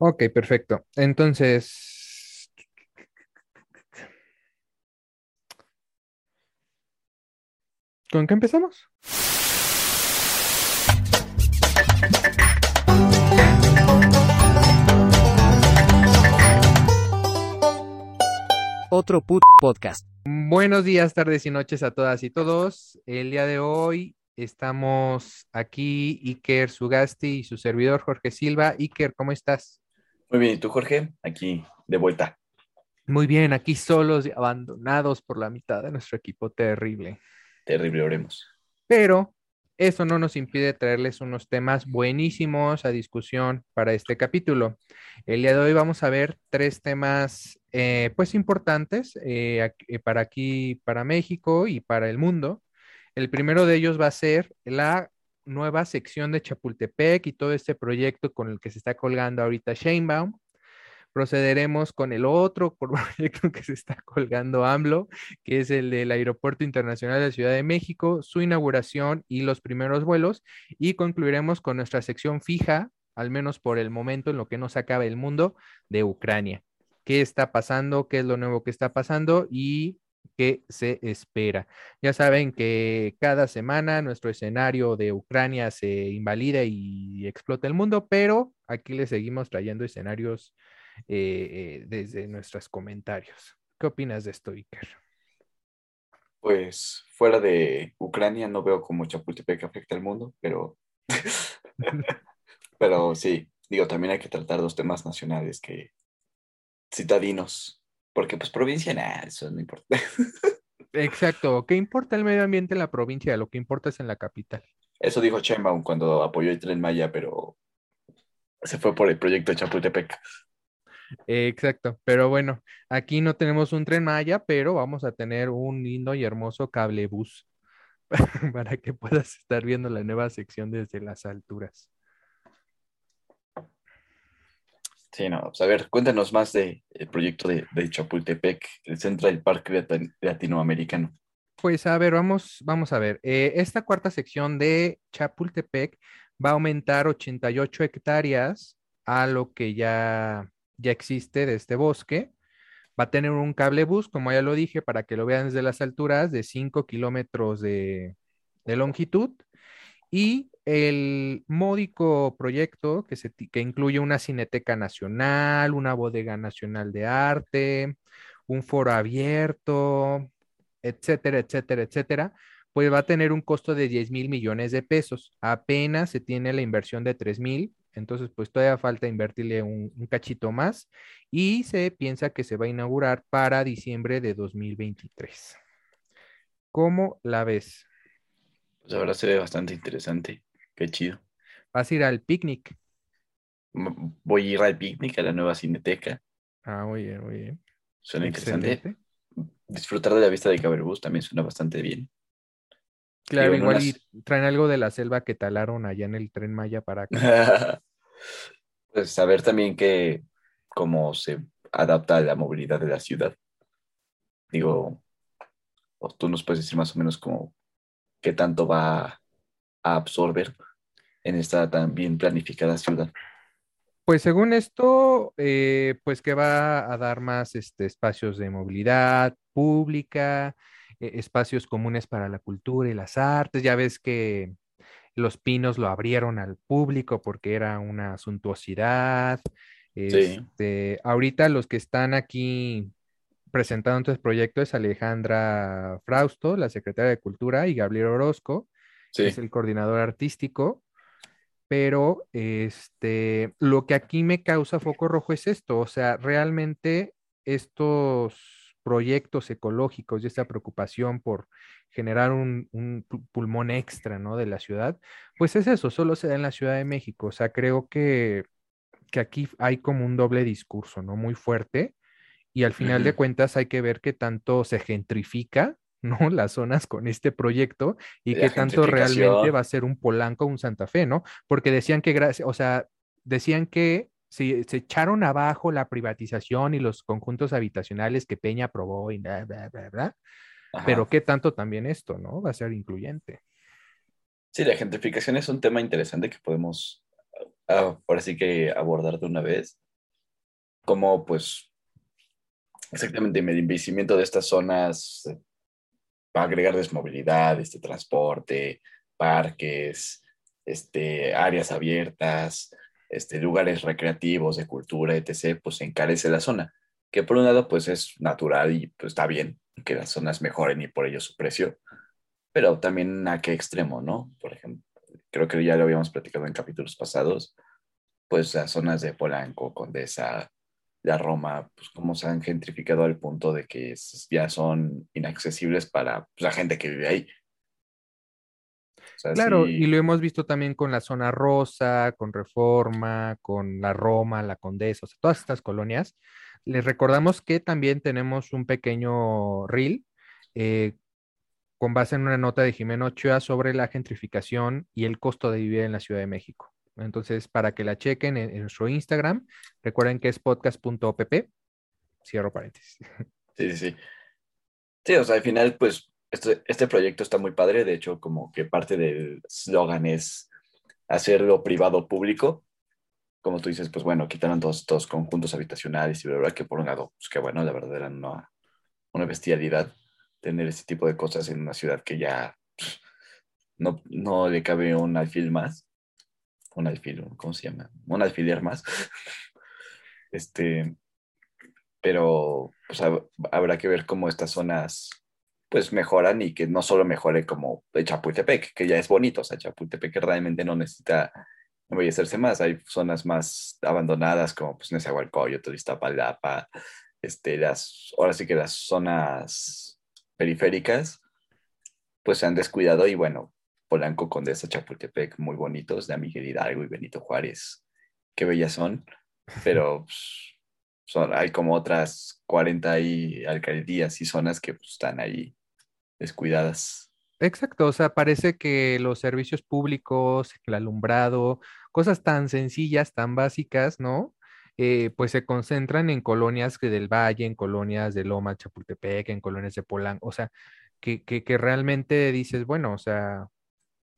Ok, perfecto. Entonces, ¿con qué empezamos? Otro put podcast. Buenos días, tardes y noches a todas y todos. El día de hoy estamos aquí, Iker Sugasti y su servidor Jorge Silva. Iker, ¿cómo estás? Muy bien, ¿y tú, Jorge? Aquí de vuelta. Muy bien, aquí solos y abandonados por la mitad de nuestro equipo terrible. Terrible, oremos. Pero eso no nos impide traerles unos temas buenísimos a discusión para este capítulo. El día de hoy vamos a ver tres temas, eh, pues importantes eh, eh, para aquí, para México y para el mundo. El primero de ellos va a ser la nueva sección de Chapultepec y todo este proyecto con el que se está colgando ahorita Sheinbaum. Procederemos con el otro proyecto que se está colgando AMLO, que es el del Aeropuerto Internacional de Ciudad de México, su inauguración y los primeros vuelos. Y concluiremos con nuestra sección fija, al menos por el momento en lo que nos acaba el mundo, de Ucrania. ¿Qué está pasando? ¿Qué es lo nuevo que está pasando? Y qué se espera. Ya saben que cada semana nuestro escenario de Ucrania se invalida y explota el mundo, pero aquí le seguimos trayendo escenarios eh, eh, desde nuestros comentarios. ¿Qué opinas de esto, Iker? Pues fuera de Ucrania no veo cómo Chapultepec afecta al mundo, pero, pero sí, digo, también hay que tratar los temas nacionales que citadinos, porque pues provincia, nada, eso no importa. Exacto. ¿Qué importa el medio ambiente en la provincia? Lo que importa es en la capital. Eso dijo Sheinbaum cuando apoyó el Tren Maya, pero se fue por el proyecto de Chapultepec. Exacto. Pero bueno, aquí no tenemos un tren Maya, pero vamos a tener un lindo y hermoso cablebús para que puedas estar viendo la nueva sección desde las alturas. Sí, no, pues, a ver, cuéntanos más del proyecto de, de Chapultepec, el Central Park Latin- Latinoamericano. Pues a ver, vamos, vamos a ver. Eh, esta cuarta sección de Chapultepec va a aumentar 88 hectáreas a lo que ya, ya existe de este bosque. Va a tener un cablebús, como ya lo dije, para que lo vean desde las alturas, de 5 kilómetros de, de longitud. Y el módico proyecto que, incluye una cineteca nacional, una bodega nacional de arte, un foro abierto, etcétera, etcétera, etcétera, pues va a tener un costo de 10 mil millones de pesos. Apenas se tiene la inversión de 3 mil, entonces pues todavía falta invertirle un, un cachito más y se piensa que se va a inaugurar para diciembre de 2023. ¿Cómo la ves? Pues ahora se ve bastante interesante. Qué chido. ¿Vas a ir al picnic? Voy a ir al picnic a la nueva cineteca. Ah, muy bien, muy bien. Suena interesante. Disfrutar de la vista de Caberbús también suena bastante bien. Claro, Digo, igual unas- y traen algo de la selva que talaron allá en el tren Maya para acá. Pues saber también que cómo se adapta a la movilidad de la ciudad. Digo, o tú nos puedes decir más o menos como qué tanto va a absorber en esta tan bien planificada ciudad. Pues según esto, eh, pues que va a dar más este, espacios de movilidad pública, eh, espacios comunes para la cultura y las artes. Ya ves que Los Pinos lo abrieron al público porque era una suntuosidad. Este, ahorita los que están aquí presentando este proyecto es Alejandra Frausto, la secretaria de Cultura, y Gabriel Orozco, Sí, que es el coordinador artístico. Pero este, lo que aquí me causa foco rojo es esto, o sea, realmente estos proyectos ecológicos y esta preocupación por generar un, un pu- pulmón extra, ¿no? de la ciudad, pues es eso, solo se da en la Ciudad de México. O sea, creo que, que aquí hay como un doble discurso, ¿no? Muy fuerte. Y al final de cuentas hay que ver qué tanto se gentrifica, ¿no? Las zonas con este proyecto y qué tanto realmente va a ser un Polanco o un Santa Fe, ¿no? Porque decían que, gracias, o sea, decían que si se echaron abajo la privatización y los conjuntos habitacionales que Peña aprobó y bla, bla, bla, bla, Ajá. pero qué tanto también esto, ¿no? Va a ser incluyente. Sí, la gentrificación es un tema interesante que podemos ah, ahora sí que abordar de una vez. cómo pues exactamente el envejecimiento de estas zonas va a agregar desmovilidad, este transporte, parques, este, áreas abiertas, este, lugares recreativos, de cultura, etc., pues encarece la zona, que por un lado pues es natural y pues está bien que las zonas mejoren y por ello su precio, pero también a qué extremo, ¿no? Por ejemplo, creo que ya lo habíamos platicado en capítulos pasados, pues las zonas de Polanco, Condesa, la Roma, pues cómo se han gentrificado al punto de que ya son inaccesibles para pues, la gente que vive ahí claro, y lo hemos visto también con la zona rosa, con Reforma, con la Roma, la Condesa, o sea, todas estas colonias. Les recordamos que también tenemos un pequeño reel eh, con base en una nota de Jimeno Ochoa sobre la gentrificación y el costo de vivir en la Ciudad de México. Entonces, para que la chequen en, en nuestro Instagram, recuerden que es podcast.opp. Cierro paréntesis. Sí, sí, sí. Sí, o sea, al final, pues este, este, proyecto está muy padre, de hecho, como que parte del slogan es hacerlo privado público. Como tú dices, pues bueno, quitaron todos estos conjuntos habitacionales y verdad que por un lado, pues que bueno, la verdad era una, bestialidad tener este tipo de cosas en una ciudad que ya no, no le cabe un alfil más. Un alfil, ¿cómo se llama? Un alfiler más. Este, pero pues habrá que ver cómo estas zonas pues mejoran y que no solo mejore como Chapultepec, que ya es bonito, o sea, Chapultepec realmente no necesita embellecerse más, hay zonas más abandonadas como pues Nezahualcóyotl, Iztapalapa, este, las, ahora sí que las zonas periféricas pues se han descuidado y bueno, Polanco, Condesa, Chapultepec, muy bonitos, de Miguel Hidalgo y Benito Juárez, qué bellas son, pero pues, son, hay como otras 40 y alcaldías y zonas que pues, están ahí descuidadas. Exacto, o sea, parece que los servicios públicos, el alumbrado, cosas tan sencillas, tan básicas, ¿no? Eh, pues se concentran en colonias del Valle, en colonias de Loma, Chapultepec, en colonias de Polanco, o sea, que, que, realmente dices, bueno, o sea,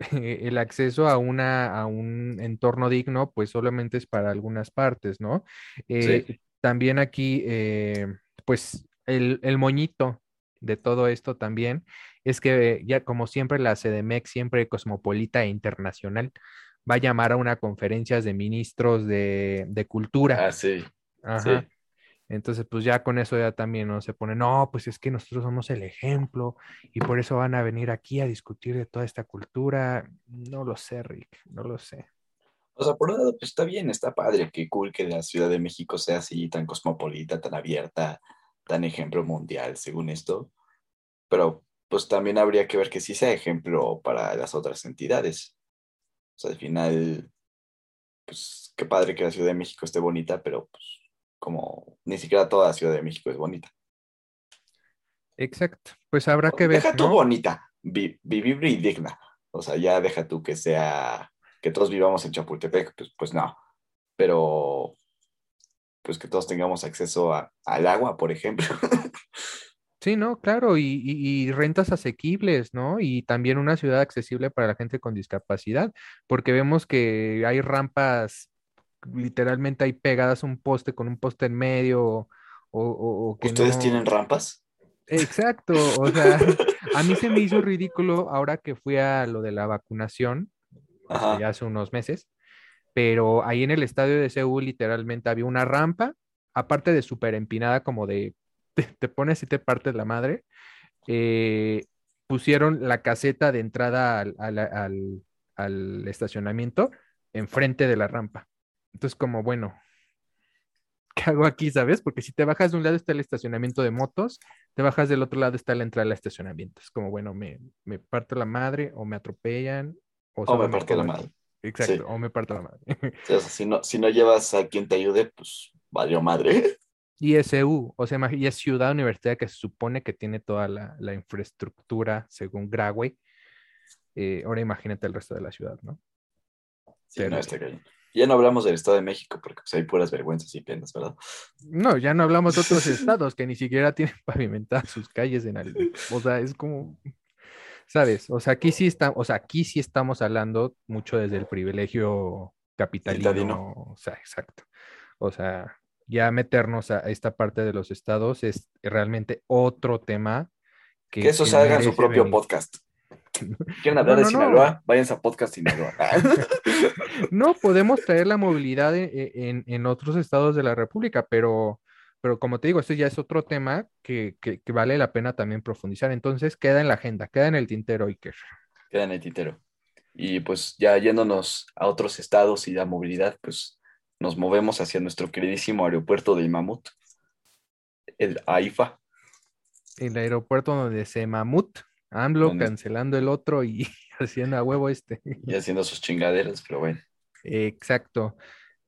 el acceso a, una, a un entorno digno, pues solamente es para algunas partes, ¿no? Eh, también aquí, eh, pues el, el, moñito de todo esto también es que ya como siempre la CDMEX, siempre cosmopolita e internacional, va a llamar a una conferencia de ministros de, cultura. Ah, sí. Ajá. Entonces, pues ya con eso ya también no se pone, no, pues es que nosotros somos el ejemplo y por eso van a venir aquí a discutir de toda esta cultura. No lo sé, Rick, no lo sé. O sea, por un lado, pues está bien, está padre, qué cool que la Ciudad de México sea así, tan cosmopolita, tan abierta, tan ejemplo mundial, según esto. Pero pues también habría que ver que sí sea ejemplo para las otras entidades. O sea, al final, pues qué padre que la Ciudad de México esté bonita, pero pues como ni siquiera toda la Ciudad de México es bonita. Exacto, pues habrá que ver. Deja tú bonita, vivir y digna. O sea, ya deja tú que sea, que todos vivamos en Chapultepec, pues, pues no. Pero, pues que todos tengamos acceso al agua, por ejemplo. Sí, no, claro, y, rentas asequibles, ¿no? Y también una ciudad accesible para la gente con discapacidad, porque vemos que hay rampas, literalmente hay pegadas un poste con un poste en medio, o, o, que ¿Ustedes tienen rampas? Exacto, o sea, a mí se me hizo ridículo ahora que fui a lo de la vacunación, ya hace unos meses, pero ahí en el estadio de Seúl literalmente había una rampa, aparte de súper empinada como de te, pones y te partes la madre. Eh, pusieron la caseta de entrada al, estacionamiento enfrente de la rampa. Entonces, como, bueno, ¿qué hago aquí, sabes? Porque si te bajas de un lado está el estacionamiento de motos, te bajas del otro lado está la entrada al estacionamiento. Es como, bueno, me, me parto la madre o me atropellan o, me parto la madre. Exacto, o me parto la madre. si, no, si no llevas a quien te ayude, pues valió madre. ISU, o sea, y es ciudad universitaria que se supone que tiene toda la, infraestructura según Graway. Eh, ahora imagínate el resto de la ciudad, ¿no? Sí, no, está Ya no hablamos del Estado de México porque pues, hay puras vergüenzas y penas, ¿verdad? No, ya no hablamos de otros estados que ni siquiera tienen pavimentadas sus calles en algo. O sea, es como, ¿sabes? O sea, aquí sí está, o sea, aquí sí estamos hablando mucho desde el privilegio capitalino. O sea, exacto. O sea, ya meternos a esta parte de los estados es realmente otro tema. Que, eso salga en su propio podcast. ¿Quieren hablar de Sinaloa? Váyanse a podcast Sinaloa. no, podemos traer la movilidad en, otros estados de la República, pero, pero como te digo, este ya es otro tema que, vale la pena también profundizar. Entonces, queda en la agenda, queda en el tintero, Iker. Queda en el tintero. Y pues ya yéndonos a otros estados y la movilidad, pues nos movemos hacia nuestro queridísimo aeropuerto del Mamut, el AIFA. El aeropuerto donde se Mamut AMLO cancelando el otro y haciendo a huevo este. Y haciendo sus chingaderas, pero bueno. Exacto.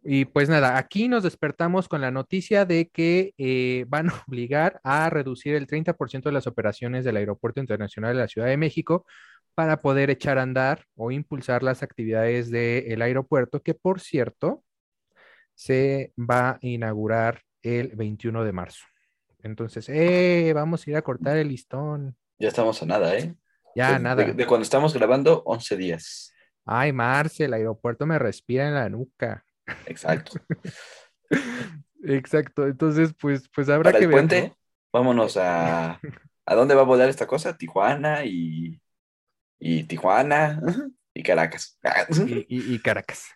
Y pues nada, aquí nos despertamos con la noticia de que eh, van a obligar a reducir el 30% de las operaciones del Aeropuerto Internacional de la Ciudad de México para poder echar a andar o impulsar las actividades del aeropuerto, que por cierto se va a inaugurar el 21 de marzo. Entonces, eh, vamos a ir a cortar el listón. Ya estamos a nada, ¿eh? Ya, nada. De, cuando estamos grabando, 11 días. Ay, Marce, el aeropuerto me respira en la nuca. Exacto. Exacto. Entonces, pues, pues habrá que el puente, vámonos a. ¿A dónde va a volar esta cosa? Tijuana y. Y Tijuana y Caracas. y, y Caracas.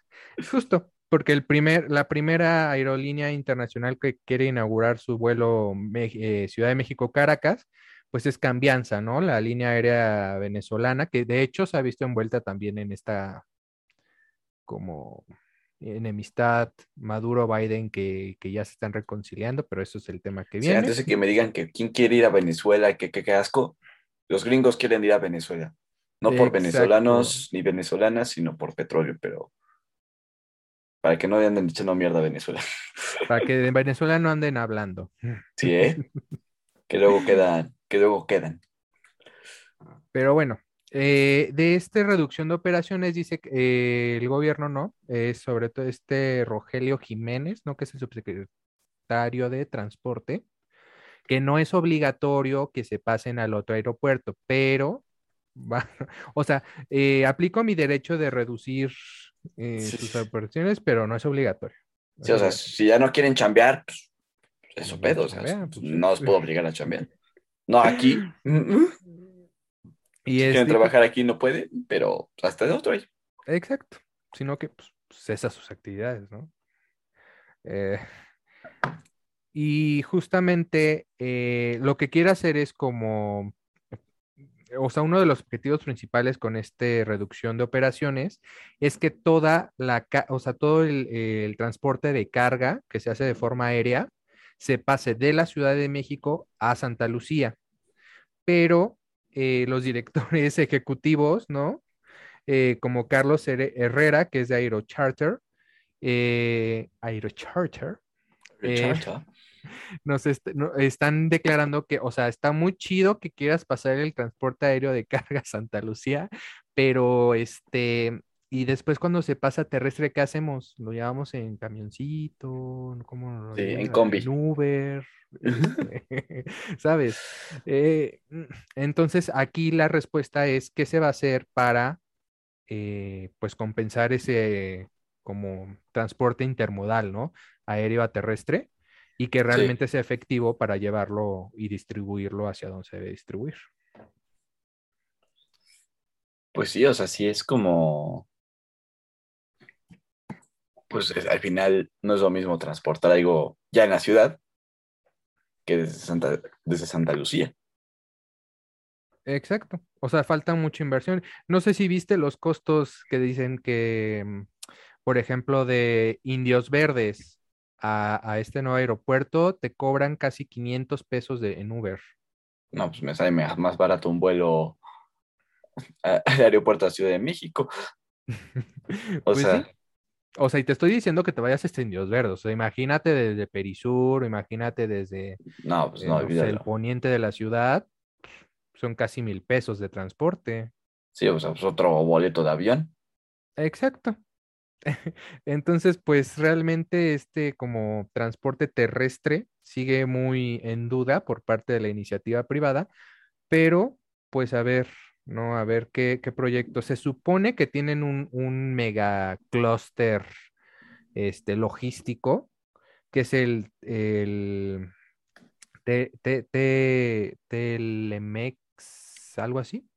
Justo porque el primer, la primera aerolínea internacional que quiere inaugurar su vuelo eh, Ciudad de México-Caracas, pues es Cambianza, ¿no? La línea aérea venezolana, que de hecho se ha visto envuelta también en esta como enemistad Maduro-Biden que, ya se están reconciliando, pero eso es el tema que viene. Sí, antes de que me digan que quién quiere ir a Venezuela, que qué asco, los gringos quieren ir a Venezuela. No por venezolanos ni venezolanas, sino por petróleo, pero para que no anden echando mierda a Venezuela. Para que en Venezuela no anden hablando. Sí, ¿eh? que luego quedan, que luego quedan. Pero bueno, eh, de esta reducción de operaciones dice que eh, el gobierno no, sobre todo este Rogelio Jiménez, ¿no? Que es el subsecretario de Transporte, que no es obligatorio que se pasen al otro aeropuerto, pero, o sea, eh, aplico mi derecho de reducir eh, sus operaciones, pero no es obligatorio. Sí, o sea, si ya no quieren chambear, pues eso pedo, o sea, pues, no os puedo obligar a chambear. No, aquí. y si quieren trabajar aquí no pueden, pero hasta de otro ahí. Exacto, sino que pues, cesa sus actividades, ¿no? Eh, y justamente eh, lo que quiere hacer es como o sea, uno de los objetivos principales con esta reducción de operaciones es que toda la, o sea, todo el, transporte de carga que se hace de forma aérea se pase de la Ciudad de México a Santa Lucía. Pero eh, los directores ejecutivos, ¿no? Eh, como Carlos Herrera, que es de Aerocharter, eh, Aerocharter, Aerocharter nos están declarando que, o sea, está muy chido que quieras pasar el transporte aéreo de carga a Santa Lucía, pero este, y después cuando se pasa terrestre, ¿qué hacemos? ¿Lo llevamos en camioncito? ¿Cómo sí, en combi. En Uber, ¿sabes? Eh, entonces, aquí la respuesta es, ¿qué se va a hacer para, eh, pues, compensar ese como transporte intermodal, ¿no? Aéreo a terrestre y que realmente sea efectivo para llevarlo y distribuirlo hacia donde se debe distribuir. Pues sí, o sea, sí es como, pues al final no es lo mismo transportar algo ya en la ciudad que desde Santa, desde Santa Lucía. Exacto. O sea, falta mucha inversión. No sé si viste los costos que dicen que, mm, por ejemplo, de Indios Verdes a, este nuevo aeropuerto, te cobran casi 500 pesos de, en Uber. No, pues me sale más barato un vuelo al aeropuerto de Ciudad de México. o pues sea. O sea, y te estoy diciendo que te vayas a Indios Verdes. O sea, imagínate desde Perisur, imagínate desde no, pues no, eh, el poniente de la ciudad. Son casi mil pesos de transporte. Sí, o sea, pues otro boleto de avión. Exacto. Entonces, pues realmente este como transporte terrestre sigue muy en duda por parte de la iniciativa privada, pero pues a ver, ¿no? A ver qué, qué proyecto. Se supone que tienen un, un mega clúster este, logístico que es el, el Telemex, algo así,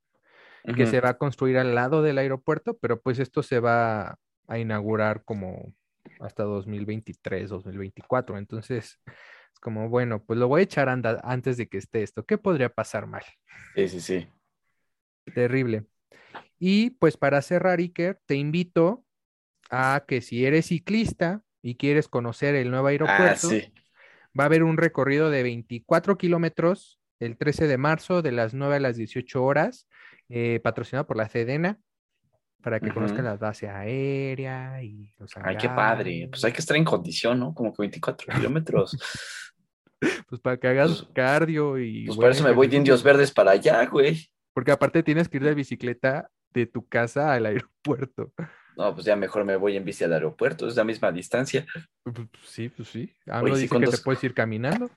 que se va a construir al lado del aeropuerto, pero pues esto se va a inaugurar como hasta 2023, 2024. Entonces, es como, bueno, pues lo voy a echar anda- antes de que esté esto. ¿Qué podría pasar mal? Sí, sí, sí. Terrible. Y pues para cerrar, Iker, te invito a que si eres ciclista y quieres conocer el nuevo Ah, aeropuerto, sí. va a haber un recorrido de 24 kilómetros el 13 de marzo de las 9 a las 18 horas, eh, patrocinado por la Sedena, para que conozcan la base aérea y los Ay, qué padre. Pues hay que estar en condición, ¿no? Como que 24 kilómetros. Pues para que hagas Pues- cardio y... Pues buen por eso me voy de. Indios Verdes para allá, güey. Porque aparte tienes que ir de bicicleta de tu casa al aeropuerto. No, pues ya mejor me voy en bici al aeropuerto, es la misma distancia. Sí, pues sí. Sí, dice que te ¿cuántos- puedes ir caminando.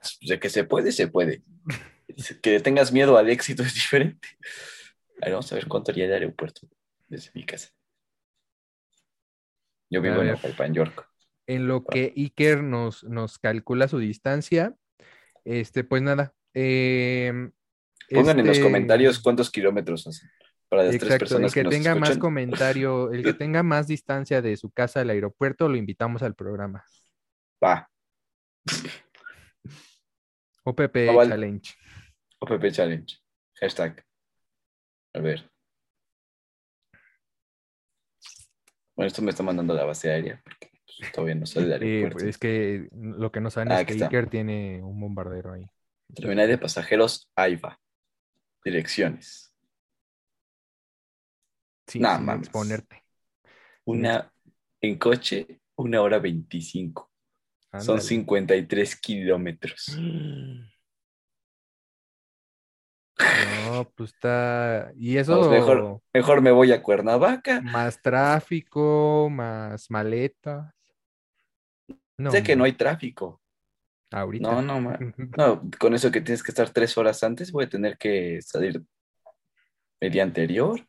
Pues De que se puede, se puede. Que tengas miedo al éxito es diferente. A ver, vamos a ver cuánto haría el aeropuerto desde mi casa. Yo vivo en. Ocalpan, York. En lo que Iker nos, nos calcula su distancia, este, pues nada. em, Pongan en los este- comentarios cuántos kilómetros hacen para las tres Exacto, el personas que que nos tenga más comentario, el que tenga más distancia de su casa al aeropuerto, lo invitamos al programa. Va, OPP. Challenge. OPP Challenge. Hashtag. A ver. Bueno, esto me está mandando la base aérea porque pues, todavía no sale del Eh, aeropuerto. pues, es que lo que no saben Ah, es que. Iker tiene un bombardero ahí. Terminal de pasajeros AIVA. Direcciones. Sí, sin mames. exponerte. Una en coche, una hora veinticinco. Son Ándale. 53 kilómetros. No, pues está. Y eso Pues mejor, mejor me voy a Cuernavaca. más tráfico, más maletas. No, sé que no hay tráfico. Ahorita. No, no, no, con eso que tienes que estar tres horas antes, voy a tener que salir el día anterior.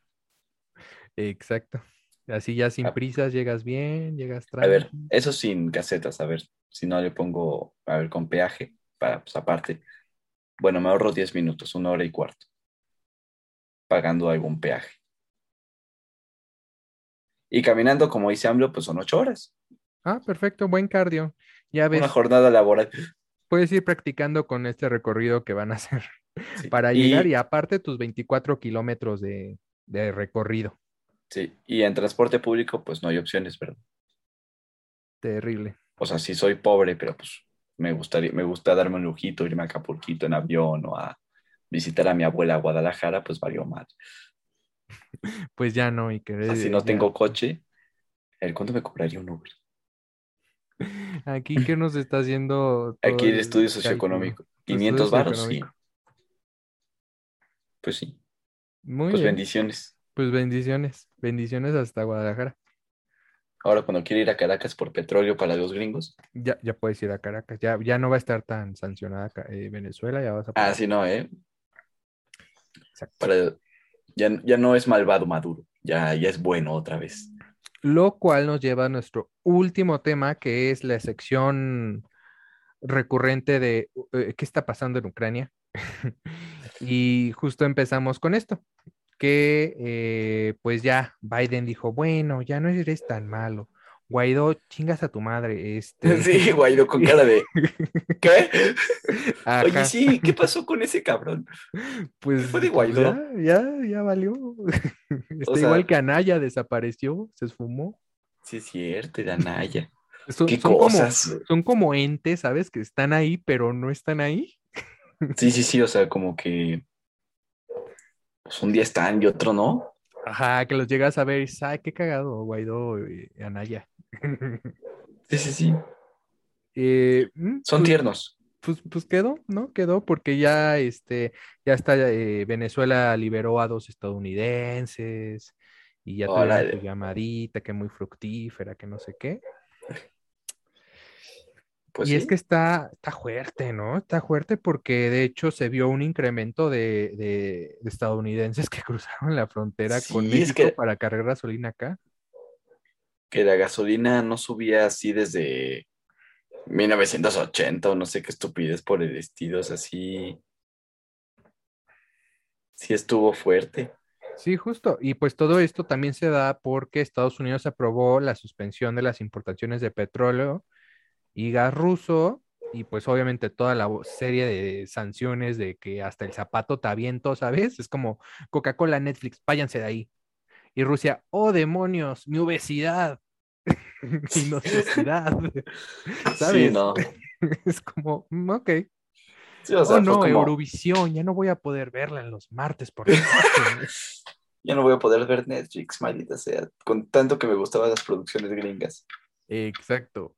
Exacto. Así ya sin Ah. prisas llegas bien, llegas A ver, eso sin casetas, a ver, si no le pongo, a ver, con peaje, para, pues aparte. Bueno, me ahorro 10 minutos, una hora y cuarto, pagando algún peaje. Y caminando, como dice AMLO, pues son ocho horas, Ah, perfecto, buen cardio. Ya ves, una jornada laboral. puedes ir practicando con este recorrido que van a hacer Sí. para llegar y aparte tus 24 kilómetros de, de recorrido. Sí, y en transporte público, pues no hay opciones, ¿verdad? Terrible. O sea, sí soy pobre, pero pues me gustaría, me gusta darme un lujito, irme a Acapulquito en avión o a visitar a mi abuela a Guadalajara, pues valió mal. Pues ya no, y que O sea, si no tengo coche, ver, ¿cuánto me cobraría un Uber? Aquí que nos está haciendo Aquí el estudio socioeconómico. Estudio 500 varos, sí. Pues sí, Muy pues bien. bendiciones. Pues bendiciones. Bendiciones hasta Guadalajara. Ahora cuando quiero ir a Caracas por petróleo para los gringos. Ya, ya puedes ir a Caracas. Ya, ya no va a estar tan sancionada eh, Venezuela. Ya vas a Ah, sí, no, ¿eh? Exacto. Para, ya, ya no es malvado Maduro, ya, ya es bueno otra vez. Lo cual nos lleva a nuestro último tema, que es la sección recurrente de eh, qué está pasando en Ucrania. y justo empezamos con esto, que eh, pues ya Biden dijo, bueno, ya no eres tan malo. Guaidó, chingas a tu madre. Este... Sí, Guaidó con cara de ¿qué? Ajá, Oye, sí, ¿qué pasó con ese cabrón? pues, fue de pues, Guaidó? Ya, ya, ya valió. Está O sea- igual que Anaya, desapareció, se esfumó. Sí, es cierto, era Naya. Son, Qué son como, cosas. son como entes, ¿sabes? Que están ahí, pero no están ahí. Sí, sí, sí, o sea, como que pues un día están y otro no. Ajá, que los llegas a ver y dices, ay, qué cagado, Guaidó y Anaya. Sí, sí, sí. Eh, mm, Son pues, tiernos. Pues, pues quedó, ¿no? Quedó porque ya, este, ya está, eh, Venezuela liberó a dos estadounidenses y ya Órale. su llamadita, que muy fructífera, que no sé qué. Pues y es que está, está fuerte, ¿no? Está fuerte porque de hecho se vio un incremento de, de- de estadounidenses que cruzaron la frontera con es México que- para cargar gasolina acá. que la gasolina no subía así desde 1980 o no sé qué estupidez por el estilo, o sea, sí, sí estuvo fuerte. Sí, justo. Y pues todo esto también se da porque Estados Unidos aprobó la suspensión de las importaciones de petróleo y gas ruso y pues obviamente toda la serie de sanciones de que hasta el zapato te aviento, ¿sabes? Es como Coca-Cola, Netflix, váyanse de ahí. Y Rusia, oh demonios, mi obesidad, mi necesidad, ¿sabes? Sí, no. Es como, mm, ok. Sí, o sea, oh no, como, Eurovisión, ya no voy a poder verla en los martes por ya no voy a poder ver Netflix, maldita sea, con tanto que me gustaban las producciones gringas. Exacto.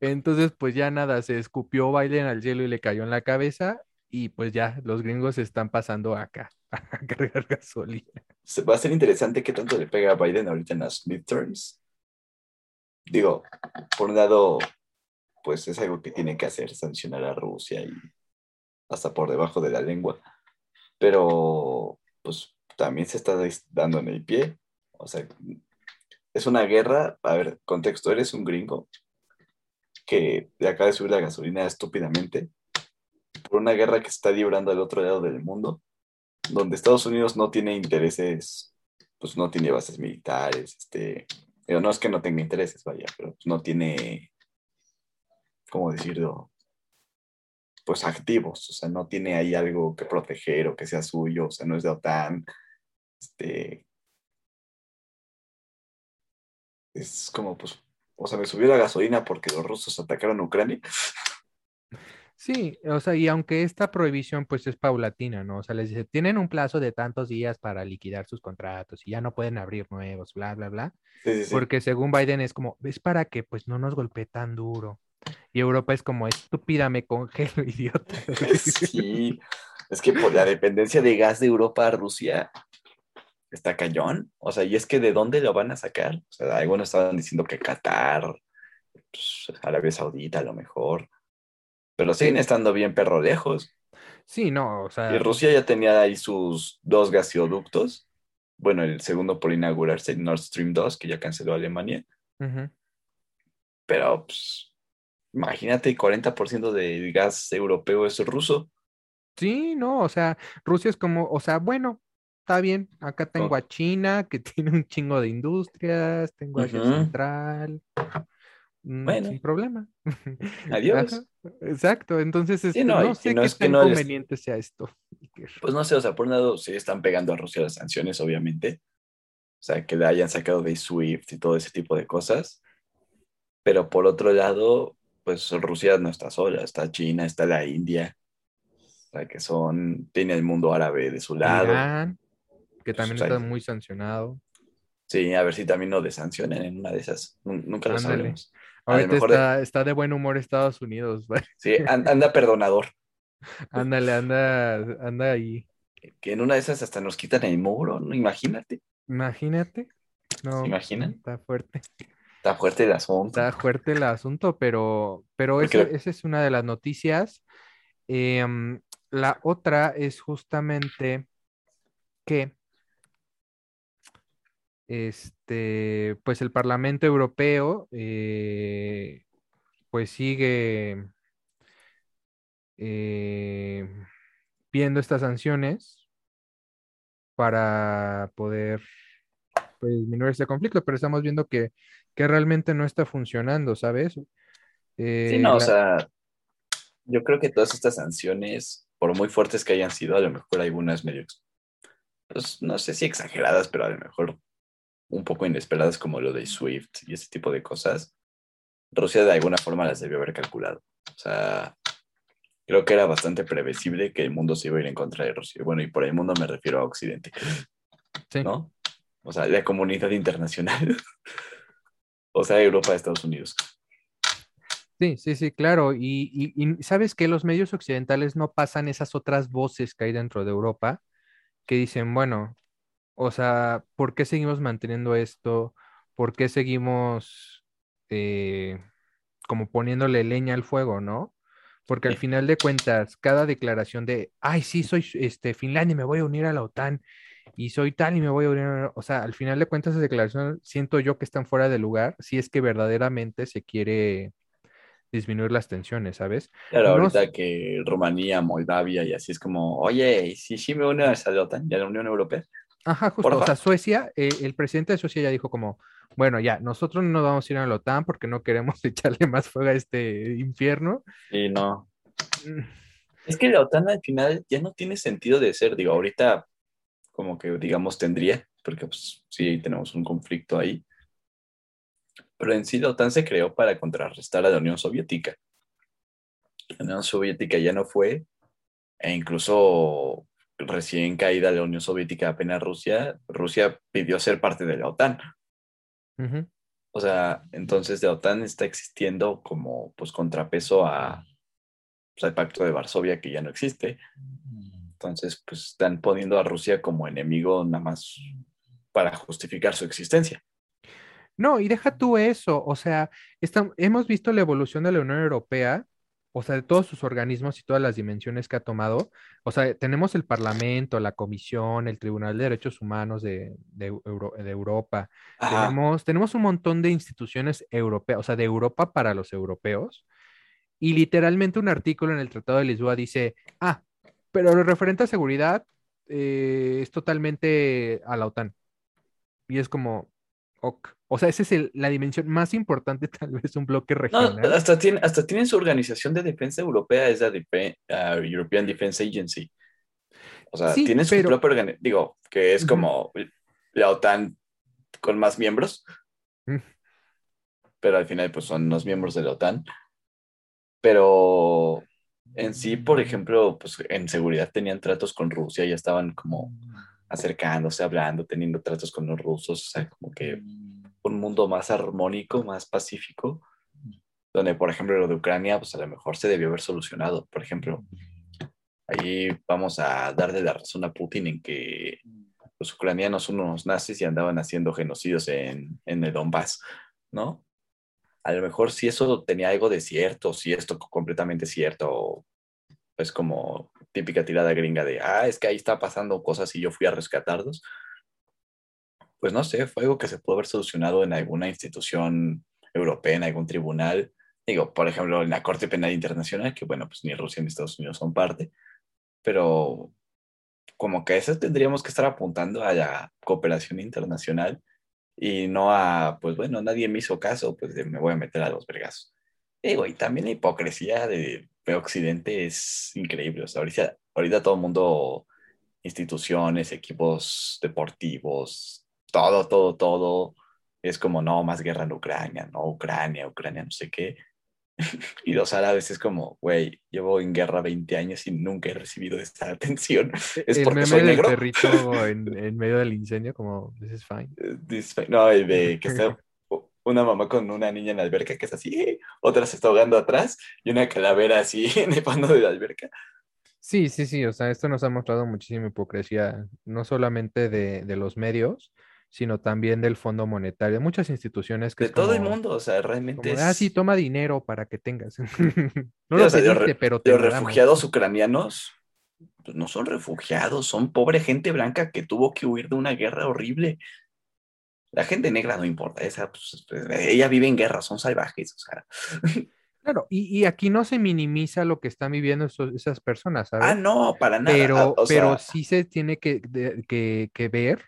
Entonces, pues ya nada, se escupió Biden al hielo y le cayó en la cabeza y pues ya los gringos están pasando acá a cargar gasolina. Va a ser interesante qué tanto le pega a Biden ahorita en las midterms. Digo, por un lado, pues es algo que tiene que hacer, sancionar a Rusia y hasta por debajo de la lengua. Pero, pues también se está dando en el pie. O sea, es una guerra. A ver, contexto, eres un gringo que acaba de subir la gasolina estúpidamente por una guerra que se está librando al otro lado del mundo, donde Estados Unidos no tiene intereses, pues no tiene bases militares, este, digo, no es que no tenga intereses, vaya, pero pues, no tiene, ¿cómo decirlo? Pues activos, o sea, no tiene ahí algo que proteger o que sea suyo, o sea, no es de OTAN, este, es como, pues, o sea, me subió la gasolina porque los rusos atacaron a Ucrania. Sí, o sea, y aunque esta prohibición pues es paulatina, ¿no? O sea, les dice, tienen un plazo de tantos días para liquidar sus contratos y ya no pueden abrir nuevos, bla, bla, bla. Sí, sí, sí. Porque según Biden es como, es para que pues no nos golpee tan duro. Y Europa es como, estúpida, me congelo, idiota. Sí, es que por la dependencia de gas de Europa a Rusia está cañón. O sea, y es que ¿de dónde lo van a sacar? O sea, algunos estaban diciendo que Qatar, pues, Arabia Saudita a lo mejor, pero siguen estando bien perro lejos. Sí, no, o sea, Y Rusia ya tenía ahí sus dos gasoductos. Bueno, el segundo por inaugurarse, Nord Stream 2, que ya canceló Alemania. ujú. Pero, pues, imagínate, 40% del gas europeo es ruso. Sí, no, o sea, Rusia es como, o sea, bueno, está bien, acá tengo a China que tiene un chingo de industrias, tengo a Asia Ujú. Central, mm, Bueno. sin problema. Adiós. Ajá, exacto, entonces este, no, no, y- sé no qué es que tan no les- conveniente sea esto. Pues no sé, o sea, por un lado sí están pegando a Rusia las sanciones, obviamente. O sea, que le hayan sacado de SWIFT y todo ese tipo de cosas. Pero por otro lado, pues Rusia no está sola, está China, está la India. O sea, que son, tiene el mundo árabe de su lado. Irán, que también o sea, está muy sancionado. Sí, a ver si también lo desancionan en una de esas. Nun- Nunca lo sabremos. Lo Ahorita mejor de- está, está de buen humor Estados Unidos. Sí, an- anda perdonador. Ándale, anda, anda ahí. Que en una de esas hasta nos quitan el muro, ¿no? Imagínate. Imagínate. No, ¿Se imaginan? está fuerte. Está fuerte el asunto. Está fuerte el asunto, pero, pero esa es una de las noticias. Em, la otra es justamente que este, pues el Parlamento Europeo eh, pues sigue eh, viendo estas sanciones para poder pues, disminuir este conflicto, pero estamos viendo que, que realmente no está funcionando, ¿sabes? Sí, Eh, no, o sea, yo creo que todas estas sanciones, por muy fuertes que hayan sido, a lo mejor algunas medio, pues no sé si exageradas, pero a lo mejor un poco inesperadas como lo de SWIFT y ese tipo de cosas, Rusia de alguna forma las debió haber calculado. O sea, creo que era bastante previsible que el mundo se iba a ir en contra de Rusia. Bueno, y por el mundo me refiero a Occidente, sí. ¿no? O sea, la comunidad internacional. o sea, Europa, Estados Unidos. Sí, sí, sí, claro. Y, y- y sabes que los medios occidentales no pasan esas otras voces que hay dentro de Europa que dicen, bueno, o sea, ¿por qué seguimos manteniendo esto? ¿Por qué seguimos eh, como poniéndole leña al fuego, ¿no? Porque al Sí. final de cuentas, cada declaración de, ay, sí, soy este, Finlandia y me voy a unir a la OTAN y soy tal y me voy a unir, a la-". o sea, al final de cuentas, esas declaraciones siento yo que están fuera de lugar si es que verdaderamente se quiere disminuir las tensiones, ¿sabes? Claro, Unos- ahorita que Rumanía, Moldavia y así es como, oye, si sí me uno a la OTAN y a la Unión Europea. Ajá, justo. Porfa. O sea, Suecia, eh, el presidente de Suecia ya dijo como, bueno, ya, nosotros no vamos a ir a la OTAN porque no queremos echarle más fuego a este infierno. Y no. Mm, Es que la OTAN al final ya no tiene sentido de ser, digo, ahorita como que digamos tendría, porque pues sí tenemos un conflicto ahí. Pero en sí la OTAN se creó para contrarrestar a la Unión Soviética. La Unión Soviética ya no fue, e incluso recién caída la Unión Soviética apenas Rusia, Rusia pidió ser parte de la OTAN. O sea, entonces la OTAN está existiendo como pues contrapeso a, pues, al Pacto de Varsovia que ya no existe. Entonces, pues están poniendo a Rusia como enemigo nada más para justificar su existencia. No, y deja tú eso, o sea, estam- hemos visto la evolución de la Unión Europea, o sea, de todos sus organismos y todas las dimensiones que ha tomado. O sea, tenemos el Parlamento, la Comisión, el Tribunal de Derechos Humanos de, de Euro- de Europa. Ajá. Tenemos, tenemos un montón de instituciones europeas, o sea, de Europa para los europeos. Y literalmente un artículo en el Tratado de Lisboa dice, ah, pero lo referente a seguridad eh, es totalmente a la OTAN. Y es como, ok. O sea, esa es el- la dimensión más importante, tal vez, un bloque No, regional. hasta, tiene, hasta tienen su organización de defensa europea, es la Defe- ah, European Defense Agency. O sea, Sí, tienen su pero- propia organización, digo, que es como la OTAN con más miembros, Mm. pero al final pues son los miembros de la OTAN. Pero en sí, por ejemplo, pues en seguridad tenían tratos con Rusia, ya estaban como acercándose, hablando, teniendo tratos con los rusos, o sea, como que un mundo más armónico, más pacífico, donde, por ejemplo, lo de Ucrania, pues a lo mejor se debió haber solucionado. Por ejemplo, ahí vamos a darle la razón a Putin en que los ucranianos son unos nazis y andaban haciendo genocidios en, en el Donbass, ¿no? A lo mejor si eso tenía algo de cierto, si esto completamente cierto, pues como típica tirada gringa de, ah, es que ahí está pasando cosas y yo fui a rescatarlos. Pues no sé, fue algo que se pudo haber solucionado en alguna institución europea, en algún tribunal. Digo, por ejemplo, en la Corte Penal Internacional, que bueno, pues ni Rusia ni Estados Unidos son parte, pero como que eso tendríamos que estar apuntando a la cooperación internacional y no a, pues bueno, nadie me hizo caso, pues me voy a meter a los vergazos. Digo, y también la hipocresía de, de Occidente es increíble. O sea, ahorita, ahorita todo el mundo, instituciones, equipos deportivos, todo, todo, todo, es como, no, más guerra en Ucrania, no, Ucrania, Ucrania, no sé qué. Y los árabes es como, güey, llevo en guerra 20 años y nunca he recibido esta atención. ¿Es el porque meme soy del negro? perrito en, en medio del incendio, como, this is fine. This- No, de que está una mamá con una niña en la alberca que es así, otra se está ahogando atrás y una calavera así en el fondo de la alberca. Sí, sí, sí, o sea, esto nos ha mostrado muchísima hipocresía, no solamente de, de los medios, sino también del Fondo Monetario, muchas instituciones que De es todo el mundo, o sea, realmente como, es... ah, sí, toma dinero para que tengas. no lo o sea, los pediste, re- pero te Los refugiados ucranianos pues, no son refugiados, son pobre gente blanca que tuvo que huir de una guerra horrible. La gente negra no importa, esa, pues, ella vive en guerra, son salvajes, o sea. Claro, y, y aquí no se minimiza lo que están viviendo esos- esas personas, ¿sabes? Ah, no, para nada. pero, ah, pero sí se tiene que, de- que, que ver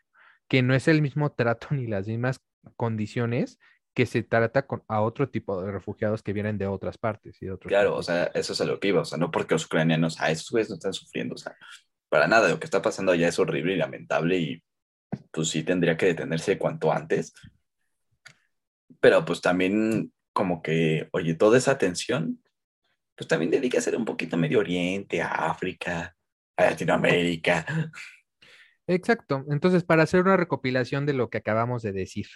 que no es el mismo trato ni las mismas condiciones que se trata con, a otro tipo de refugiados que vienen de otras partes y de otros Claro, o sea, eso es a lo que iba, o sea, no porque los ucranianos, ah, esos güeyes no están sufriendo, o sea, para nada, lo que está pasando allá es horrible y lamentable y pues sí tendría que detenerse cuanto antes. Pero pues también como que, oye, toda esa atención, pues también dedica a ser un poquito Medio Oriente, a África, a Latinoamérica. Exacto. Entonces, para hacer una recopilación de lo que acabamos de decir,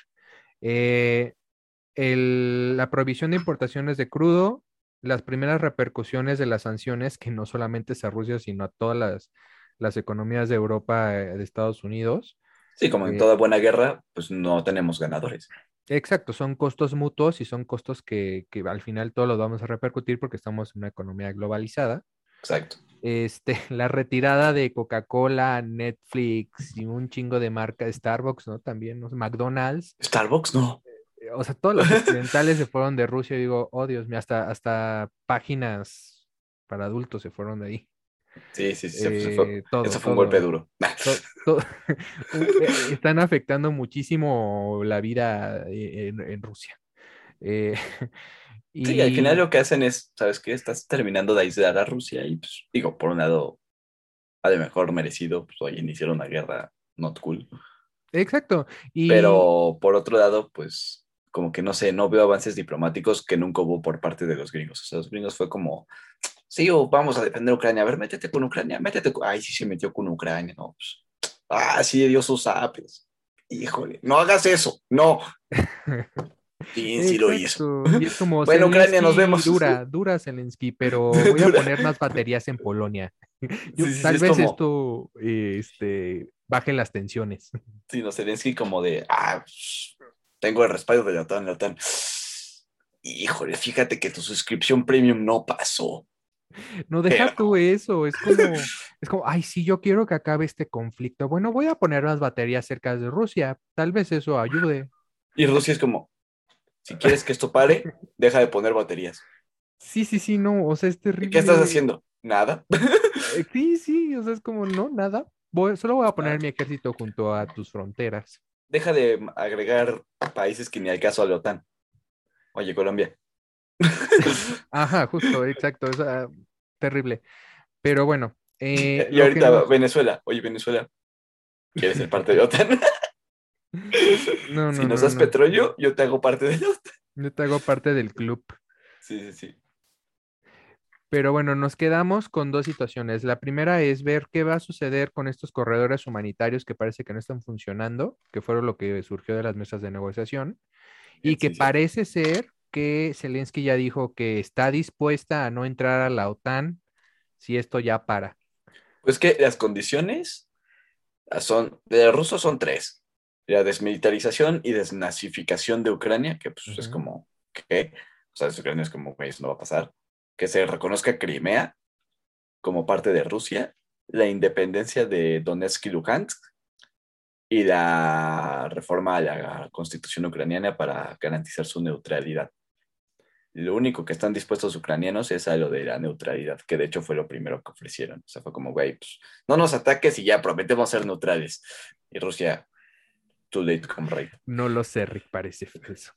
eh, el- la prohibición de importaciones de crudo, las primeras repercusiones de las sanciones, que no solamente es a Rusia, sino a todas las, las economías de Europa, eh, de Estados Unidos. Sí, como en Eh, toda buena guerra, pues no tenemos ganadores. Exacto, son costos mutuos y son costos que, que al final todos los vamos a repercutir porque estamos en una economía globalizada. Exacto. Este, la retirada de Coca-Cola, Netflix y un chingo de marcas, Starbucks, ¿no? También, ¿no? McDonald's. Starbucks no. o sea, todos los occidentales se fueron de Rusia. Y digo, oh Dios mío, hasta, hasta páginas para adultos se fueron de ahí. Sí, sí, sí. se fue. Eh, eso fue un golpe duro. Eh, están afectando muchísimo la vida eh, en, Rusia. y... Sí, al final lo que hacen es, ¿sabes qué? Estás terminando de aislar a Rusia y, pues, digo, por un lado, a lo mejor merecido, pues, oye, iniciaron una guerra not cool. Exacto. Pero por otro lado, pues, como que no sé, no veo avances diplomáticos que nunca hubo por parte de los gringos. O sea, los gringos fue como, sí, vamos a defender Ucrania, a ver, métete con Ucrania, métete con... Ay, sí se metió con Ucrania, no, pues, ah, sí, dio sus apes. Híjole, no hagas eso, no. Sí, sí lo hizo. bueno, Ucrania, nos vemos. Dura, dura Zelensky, pero voy a poner más baterías en Polonia. tal vez esto este, baje las tensiones. Sí, no, Zelensky como de, ah, tengo el respaldo de la OTAN, la OTAN. Híjole, fíjate que tu suscripción premium no pasó. No deja tú eso, es como, es como, ay, sí, yo quiero que acabe este conflicto. Bueno, voy a poner las baterías cerca de Rusia, tal vez eso ayude. Y Rusia es como, si quieres que esto pare, deja de poner baterías. Sí, sí, sí, no, o sea, es terrible. ¿Qué estás haciendo? Nada. Eh, sí, sí, o sea, es como, no, nada. solo voy a poner mi ejército junto a tus fronteras. Deja de agregar países que ni al caso a la OTAN. Oye, Colombia. Ajá, justo, exacto, es terrible. Pero bueno. Eh, y ahorita Venezuela, oye, Venezuela, ¿quieres ser parte de la OTAN? no, no, si nos das petróleo, yo te hago parte de la OTAN. Yo te hago parte del club. Sí, sí, sí. Pero bueno, nos quedamos con dos situaciones. La primera es ver qué va a suceder con estos corredores humanitarios que parece que no están funcionando, que fueron lo que surgió de las mesas de negociación, y que parece ser que Zelensky ya dijo que está dispuesta a no entrar a la OTAN si esto ya para. Pues que las condiciones son, de los rusos son tres. La desmilitarización y desnazificación de Ucrania, que pues es como, ¿qué? O sea, Ucrania es como, eso no va a pasar que se reconozca Crimea como parte de Rusia, la independencia de Donetsk y Luhansk y la reforma a la constitución ucraniana para garantizar su neutralidad. Lo único que están dispuestos los ucranianos es a lo de la neutralidad, que de hecho fue lo primero que ofrecieron. O sea, fue como, güey, pues, no nos ataques y ya prometemos ser neutrales. Y Rusia, too late come right. No lo sé, Rick, parece eso.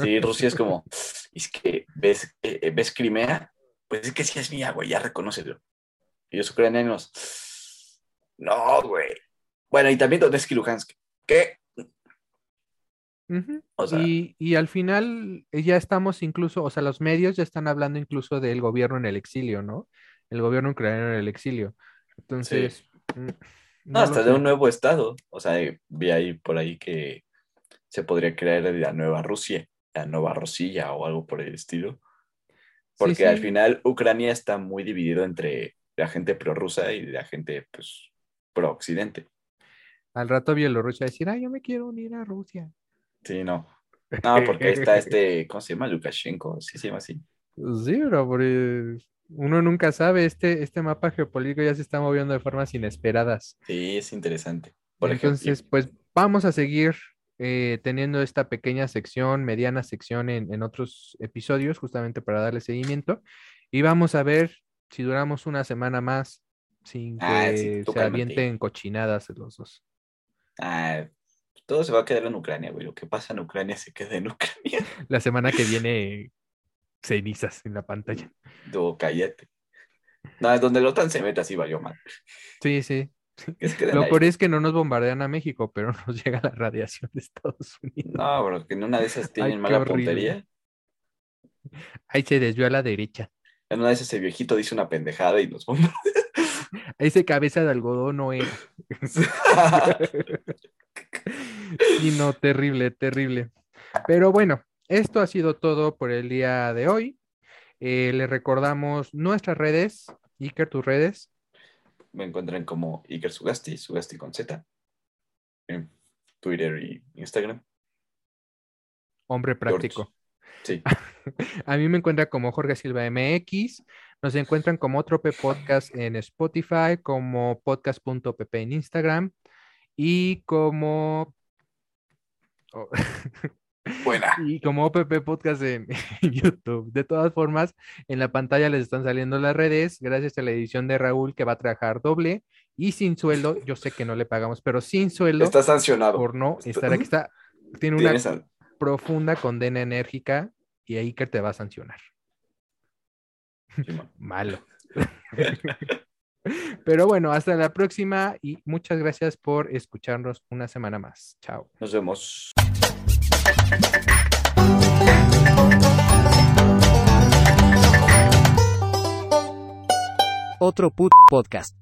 Sí, Rusia es como, es que ves, eh, ves Crimea, pues es que sí es mía, güey, ya reconocelo. Y los ucranianos, no, güey. Bueno, y también Donetsk y Luhansk. Y, y, al final eh, ya estamos incluso, o sea, los medios ya están hablando incluso del gobierno en el exilio, ¿no? El gobierno ucraniano en el exilio. Entonces... Mm, no, hasta de un nuevo estado. O sea, vi ahí por ahí que se podría crear la nueva Rusia la nueva Rosilla o algo por el estilo. Porque al final Ucrania está muy dividido entre la gente prorrusa y la gente pues pro-occidente. Al rato Bielorrusia decir, ah, yo me quiero unir a Rusia. Sí, no. No, porque está este, ¿cómo se llama? Lukashenko, sí se llama así. Sí, pero uno nunca sabe, este, este mapa geopolítico ya se está moviendo de formas inesperadas. Sí, es interesante. Por Entonces, pues vamos a seguir eh, teniendo esta pequeña sección, mediana sección en, otros episodios, justamente para darle seguimiento. Y vamos a ver si duramos una semana más sin ah, que se avienten cochinadas los dos. Ah, todo se va a quedar en Ucrania, güey. Lo que pasa en Ucrania se queda en Ucrania. La semana que viene, cenizas en la pantalla. No, cállate. No, es donde el OTAN se mete así, valió mal. Sí, sí. Lo peor es que no nos bombardean a México, pero nos llega la radiación de Estados Unidos. No, pero que en una de esas tienen mala puntería. Ahí se desvió a la derecha. En una de esas ese viejito dice una pendejada y nos bombardea. Ese cabeza de algodón no era. y no, terrible, terrible. Pero bueno, esto ha sido todo por el día de hoy. Eh, le recordamos nuestras redes. Iker, tus redes me encuentran como Iker Sugasti, Sugasti con Z, en Twitter y Instagram. Hombre práctico. Sí. A mí me encuentran como Jorge Silva MX. Nos encuentran como Trope Podcast en Spotify, como podcast.pp en Instagram y como. Oh, Buena. Y como OPP Podcast en, en YouTube. De todas formas, en la pantalla les están saliendo las redes, gracias a la edición de Raúl que va a trabajar doble y sin sueldo. Yo sé que no le pagamos, pero sin sueldo Está sancionado. por no Está- estar aquí. Está, tiene una profunda condena enérgica y ahí que te va a sancionar. Sí, ma. Malo. Pero bueno, hasta la próxima y muchas gracias por escucharnos una semana más. Chao. Nos vemos. Otro put podcast.